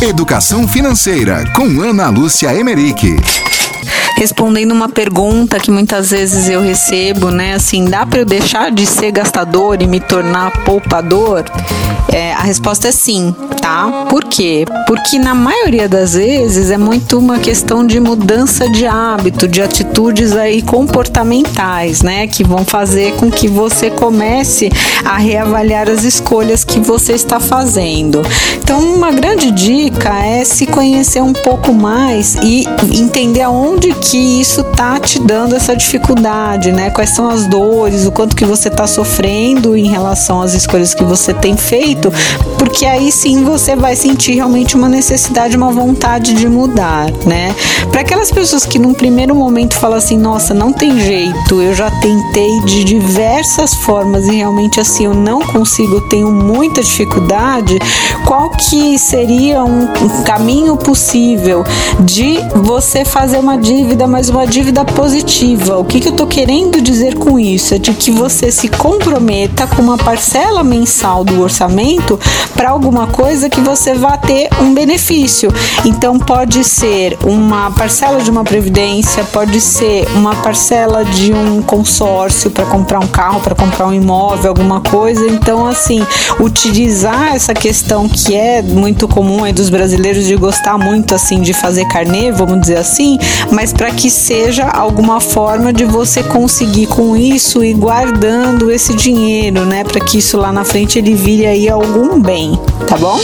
Educação Financeira, com Ana Lúcia Emerick respondendo uma pergunta que muitas vezes eu recebo, né? Assim, dá para eu deixar de ser gastador e me tornar poupador? É, a resposta é sim, tá? Por quê? Porque na maioria das vezes é muito uma questão de mudança de hábito, de atitudes aí comportamentais, né? Que vão fazer com que você comece a reavaliar as escolhas que você está fazendo. Então, uma grande dica é se conhecer um pouco mais e entender aonde que isso tá te dando essa dificuldade, né? Quais são as dores, o quanto que você está sofrendo em relação às escolhas que você tem feito, porque aí sim você vai sentir realmente uma necessidade, uma vontade de mudar, né? Para aquelas pessoas que num primeiro momento falam assim, nossa, não tem jeito, eu já tentei de diversas formas e realmente assim eu não consigo, tenho muita dificuldade, qual que seria um caminho possível de você fazer uma dívida, mas uma dívida positiva? O que, que eu tô querendo dizer com isso? É de que você se comprometa com uma parcela mensal do orçamento para alguma coisa que você vá ter um benefício. Então pode ser uma parcela de uma previdência, pode ser uma parcela de um consórcio para comprar um carro, para comprar um imóvel, alguma coisa. Então assim, utilizar essa questão que é muito comum aí dos brasileiros de gostar muito assim de fazer carnê, vamos dizer assim, mas para que seja alguma forma de você conseguir com isso ir guardando esse dinheiro, né, para que isso lá na frente ele vire aí algum bem, tá bom?